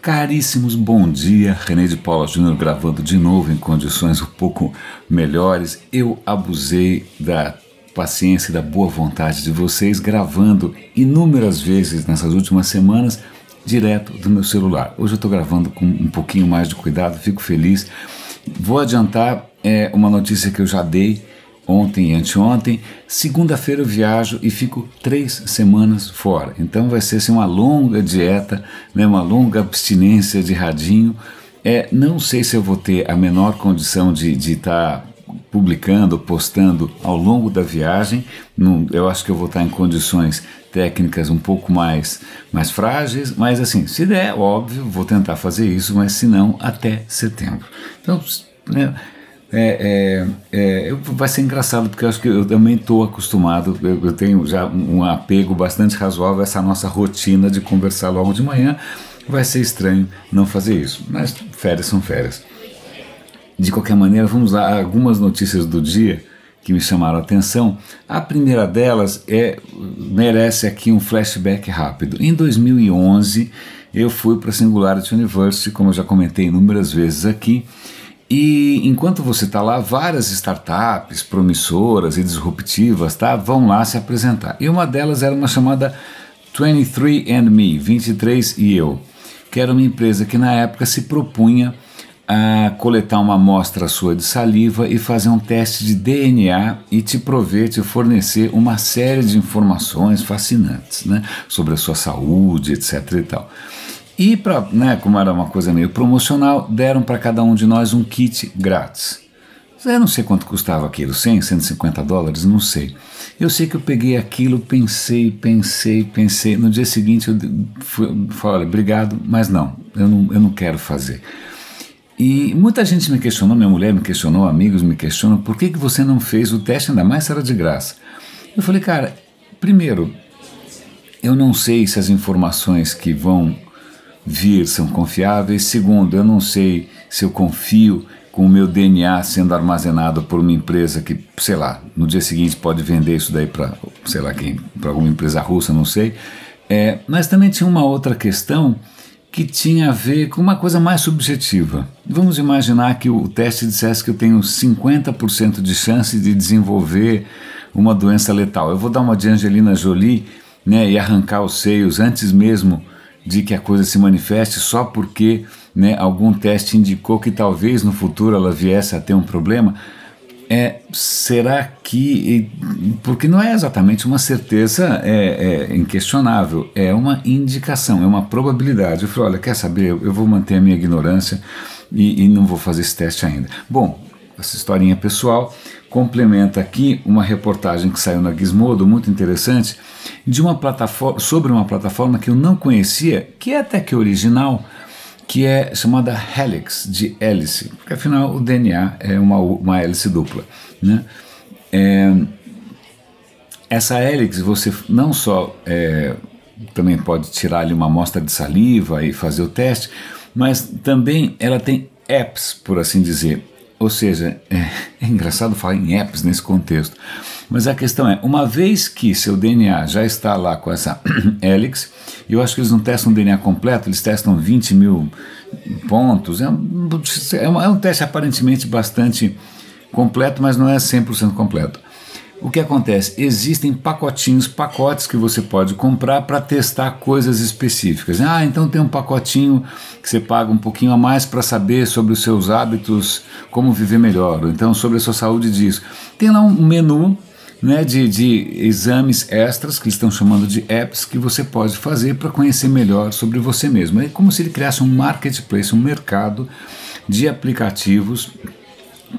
Caríssimos, bom dia. René de Paula Júnior gravando de novo em condições um pouco melhores. Eu abusei da paciência e da boa vontade de vocês gravando inúmeras vezes nessas últimas semanas direto do meu celular. Hoje eu estou gravando com um pouquinho mais de cuidado, fico feliz. Vou adiantar é, uma notícia que eu já dei ontem e anteontem. Segunda-feira eu viajo e fico três semanas fora. Então vai ser assim, uma longa dieta, né, uma longa abstinência de radinho. É, não sei se eu vou ter a menor condição de estar tá publicando, postando ao longo da viagem. Não, eu acho que eu vou estar tá em condições técnicas um pouco mais, mais frágeis, mas assim, se der, óbvio, vou tentar fazer isso, mas se não, até setembro. Então, né, é, é, é, vai ser engraçado porque eu acho que eu também estou acostumado, eu, eu, tenho já um apego bastante razoável a essa nossa rotina de conversar logo de manhã. Vai ser estranho não fazer isso, mas férias são férias. De qualquer maneira, vamos lá algumas notícias do dia que me chamaram a atenção. A primeira delas é merece aqui um flashback rápido. Em 2011, eu fui para a Singularity University, como eu já comentei inúmeras vezes aqui e enquanto você está lá, várias startups promissoras e disruptivas tá, vão lá se apresentar. E uma delas era uma chamada 23andMe, 23 e eu, que era uma empresa que na época se propunha a coletar uma amostra sua de saliva e fazer um teste de DNA e te prover, te fornecer uma série de informações fascinantes né, sobre a sua saúde, etc. e tal. E para, né, como era uma coisa meio promocional, deram para cada um de nós um kit grátis. Eu não sei quanto custava aquilo, 100, 150 dólares, não sei. Eu sei que eu peguei aquilo, pensei, pensei, pensei. No dia seguinte eu fui, falei, obrigado, mas não, eu não, eu não quero fazer. E muita gente me questionou, minha mulher me questionou, amigos me questionam, por que, que você não fez o teste, ainda mais se era de graça? Eu falei, cara, primeiro, eu não sei se as informações que vão vir são confiáveis. Segundo, eu não sei se eu confio com o meu DNA sendo armazenado por uma empresa que, sei lá, no dia seguinte pode vender isso daí para, sei lá quem, para alguma empresa russa, não sei. É, mas também tinha uma outra questão que tinha a ver com uma coisa mais subjetiva. Vamos imaginar que o teste dissesse que eu tenho 50% de chance de desenvolver uma doença letal. Eu vou dar uma de Angelina Jolie né, e arrancar os seios antes mesmo de que a coisa se manifeste só porque né, algum teste indicou que talvez no futuro ela viesse a ter um problema, é, será que. Porque não é exatamente uma certeza é, é, inquestionável, é uma indicação, é uma probabilidade. Eu falei: olha, quer saber? Eu vou manter a minha ignorância e, e não vou fazer esse teste ainda. Bom, essa historinha pessoal complementa aqui uma reportagem que saiu na Gizmodo, muito interessante, de uma plataforma, sobre uma plataforma que eu não conhecia, que é até que original, que é chamada Helix, de hélice, porque afinal o DNA é uma, uma hélice dupla. Né? É, essa hélice você não só é, também pode tirar ali uma amostra de saliva e fazer o teste, mas também ela tem apps, por assim dizer. Ou seja, é, é, engraçado falar em apps nesse contexto, mas a questão é: uma vez que seu DNA já está lá com essa helix, eu acho que eles não testam DNA completo, eles testam 20 mil pontos. É um, é um, é um teste aparentemente bastante completo, mas não é 100% completo. O que acontece? Existem pacotinhos, pacotes que você pode comprar para testar coisas específicas. Ah, então tem um pacotinho que você paga um pouquinho a mais para saber sobre os seus hábitos, como viver melhor, ou então sobre a sua saúde disso. Tem lá um menu né, de, de exames extras, que estão chamando de apps, que você pode fazer para conhecer melhor sobre você mesmo. É como se ele criasse um marketplace, um mercado de aplicativos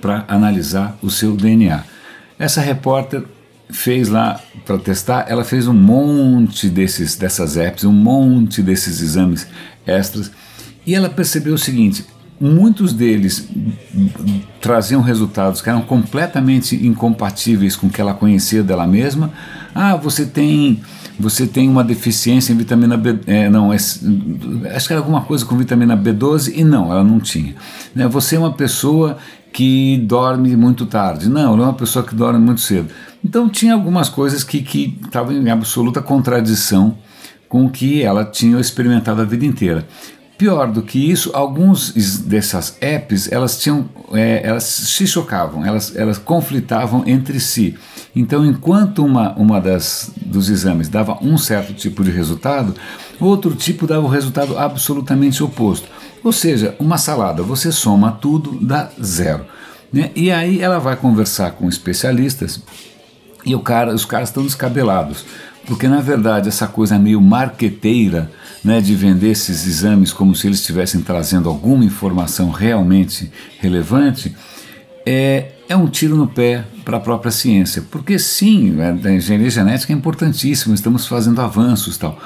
para analisar o seu DNA. Essa repórter fez lá para testar, ela fez um monte desses dessas apps, um monte desses exames extras, e ela percebeu o seguinte: muitos deles traziam resultados que eram completamente incompatíveis com o que ela conhecia dela mesma. Ah, você tem você tem uma deficiência em vitamina B, é, não, é, acho que era alguma coisa com vitamina B12 e não, ela não tinha. Né? Você é uma pessoa que dorme muito tarde. Não, ela é uma pessoa que dorme muito cedo. Então tinha algumas coisas que estavam em absoluta contradição com o que ela tinha experimentado a vida inteira. Pior do que isso, alguns dessas apps elas tinham, é, elas se chocavam, elas, elas conflitavam entre si. Então, enquanto uma, uma das dos exames dava um certo tipo de resultado, outro tipo dava o resultado absolutamente oposto. Ou seja, uma salada, você soma tudo, dá zero. Né? E aí ela vai conversar com especialistas e o cara, os caras estão descabelados, porque na verdade essa coisa meio marqueteira né, de vender esses exames como se eles estivessem trazendo alguma informação realmente relevante, é, é um tiro no pé para a própria ciência. Porque sim, a engenharia genética é importantíssima, estamos fazendo avanços tal.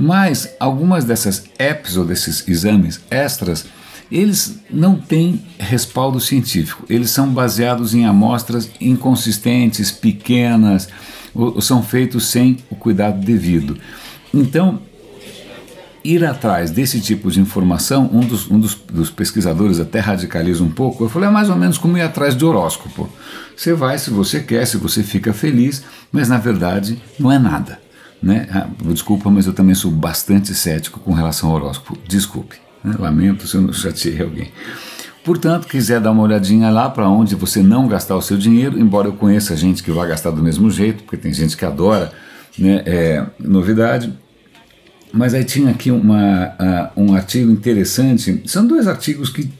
Mas algumas dessas apps ou desses exames extras, eles não têm respaldo científico. Eles são baseados em amostras inconsistentes, pequenas, ou são feitos sem o cuidado devido. Então, ir atrás desse tipo de informação, um dos, um dos, dos, pesquisadores até radicaliza um pouco. Eu falei, é mais ou menos como ir atrás de horóscopo. Você vai se você quer, se você fica feliz, mas na verdade não é nada. Né? Ah, desculpa, mas eu também sou bastante cético com relação ao horóscopo. Desculpe, né? lamento se eu não chateei alguém. Portanto, quiser dar uma olhadinha lá para onde você não gastar o seu dinheiro, embora eu conheça gente que vai gastar do mesmo jeito, porque tem gente que adora né, é, novidade, mas aí tinha aqui uma, uh, um artigo interessante. São dois artigos que,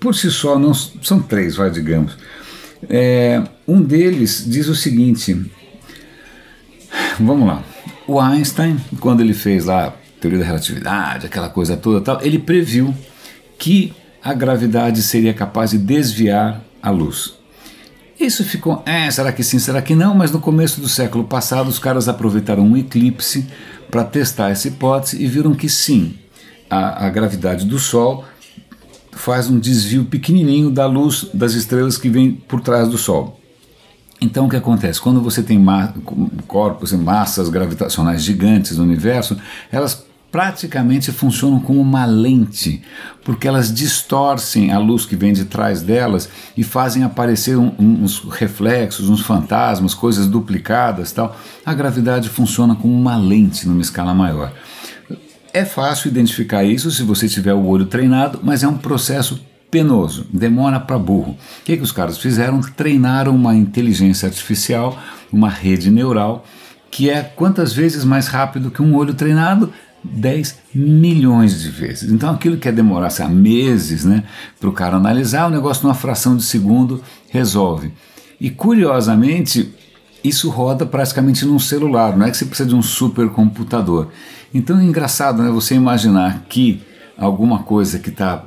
por si só, não são três, vai, digamos. É, um deles diz o seguinte: vamos lá. O Einstein, quando ele fez lá a teoria da relatividade, aquela coisa toda, tal, ele previu que a gravidade seria capaz de desviar a luz. Isso ficou, é, será que sim, será que não? Mas no começo do século passado, os caras aproveitaram um eclipse para testar essa hipótese e viram que sim, a, a gravidade do Sol faz um desvio pequenininho da luz das estrelas que vem por trás do Sol. Então o que acontece? Quando você tem ma corpos e massas gravitacionais gigantes no universo, elas praticamente funcionam como uma lente, porque elas distorcem a luz que vem de trás delas e fazem aparecer um, uns reflexos, uns fantasmas, coisas duplicadas, tal. A gravidade funciona como uma lente numa escala maior. É fácil identificar isso se você tiver o olho treinado, mas é um processo penoso, demora para burro. O que, que os caras fizeram? Treinaram uma inteligência artificial, uma rede neural, que é quantas vezes mais rápido que um olho treinado 10 milhões de vezes. Então aquilo que ia demorar há meses né, para o cara analisar, o negócio numa fração de segundo resolve. E curiosamente, isso roda praticamente num celular, não é que você precisa de um supercomputador. Então é engraçado né, você imaginar que alguma coisa que está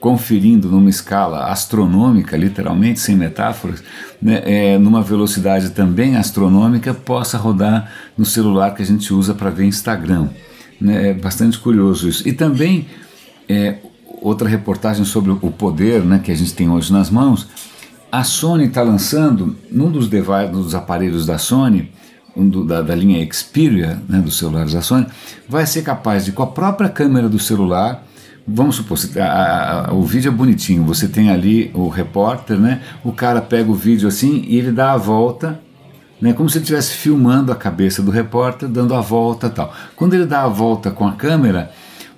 conferindo numa escala astronômica, literalmente, sem metáforas, né, é, numa velocidade também astronômica, possa rodar no celular que a gente usa para ver Instagram. Né? É bastante curioso isso. E também é, outra reportagem sobre o poder né, que a gente tem hoje nas mãos. A Sony está lançando, num dos, dos aparelhos da Sony, do, da, da, linha Xperia, né, dos celulares da Sony, vai ser capaz de, com a própria câmera do celular, vamos supor, a, a, o vídeo é bonitinho, você tem ali o repórter, né, o cara pega o vídeo assim e ele dá a volta né, como se ele estivesse filmando a cabeça do repórter, dando a volta tal. Quando ele dá a volta com a câmera,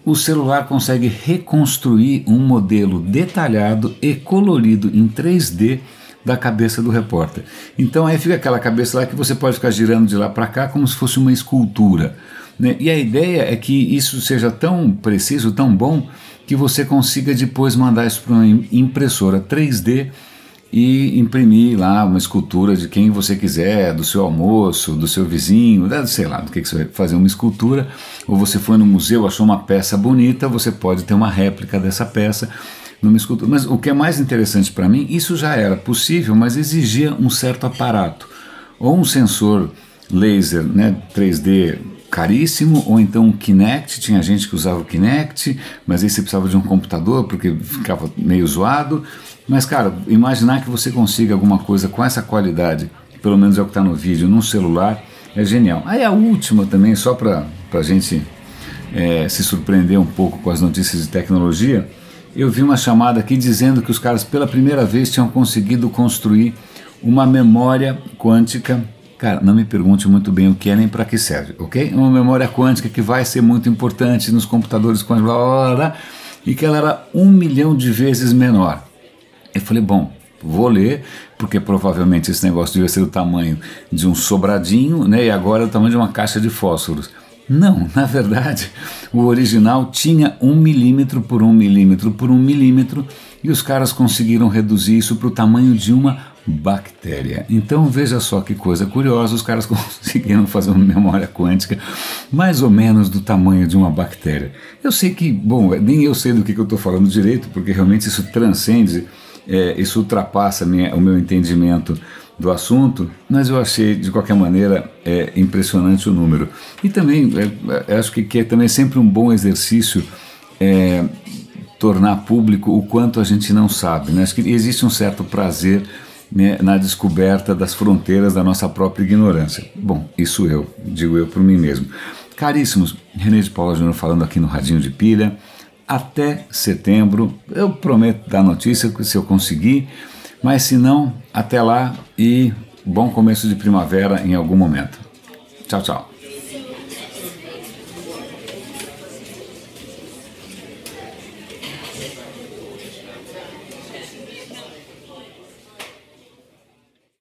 o celular consegue reconstruir um modelo detalhado e colorido em 3D da cabeça do repórter. Então aí fica aquela cabeça lá que você pode ficar girando de lá para cá como se fosse uma escultura. Né? E a ideia é que isso seja tão preciso, tão bom, que você consiga depois mandar isso para uma impressora 3D e imprimir lá uma escultura de quem você quiser, do seu almoço, do seu vizinho, sei lá, do que, que você vai fazer uma escultura, ou você foi no museu, achou uma peça bonita, você pode ter uma réplica dessa peça numa escultura. Mas o que é mais interessante para mim, isso já era possível, mas exigia um certo aparato, ou um sensor laser né, 3D caríssimo, ou então um Kinect, tinha gente que usava o Kinect, mas aí você precisava de um computador porque ficava meio zoado, mas, cara, imaginar que você consiga alguma coisa com essa qualidade, pelo menos é o que está no vídeo, num celular, é genial. Aí a última também, só para a gente é, se surpreender um pouco com as notícias de tecnologia, eu vi uma chamada aqui dizendo que os caras pela primeira vez tinham conseguido construir uma memória quântica. Cara, não me pergunte muito bem o que é nem para que serve, ok? Uma memória quântica que vai ser muito importante nos computadores quânticos, blá, blá, blá, e que ela era um milhão de vezes menor. Eu falei, bom, vou ler, porque provavelmente esse negócio devia ser o tamanho de um sobradinho, né? E agora é o tamanho de uma caixa de fósforos. Não, na verdade, o original tinha um milímetro por um milímetro por um milímetro e os caras conseguiram reduzir isso para o tamanho de uma bactéria. Então veja só que coisa curiosa, os caras conseguiram fazer uma memória quântica mais ou menos do tamanho de uma bactéria. Eu sei que, bom, nem eu sei do que, que eu estou falando direito, porque realmente isso transcende, é, isso ultrapassa minha, o meu entendimento do assunto, mas eu achei de qualquer maneira é, impressionante o número. E também é, é acho que, que, é também sempre um bom exercício é, tornar público o quanto a gente não sabe. Né? Acho que existe um certo prazer né, na descoberta das fronteiras da nossa própria ignorância. Bom, isso eu, digo eu por mim mesmo. Caríssimos, René de Paula Júnior falando aqui no Radinho de Pilha. Até setembro, eu prometo dar notícia se eu conseguir. Mas se não, até lá e bom começo de primavera em algum momento. Tchau, tchau.